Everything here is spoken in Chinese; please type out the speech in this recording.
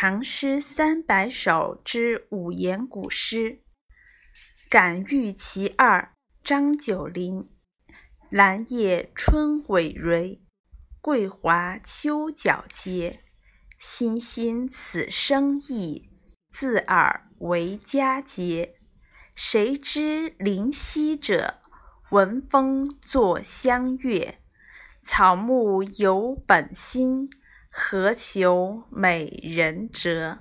唐诗三百首之五言古诗。感遇其二，张九龄。兰叶春葳蕤，桂华秋皎洁。欣欣此生意，自尔为佳节。谁知灵犀者，闻风作相悦。草木有本心，何求美人折？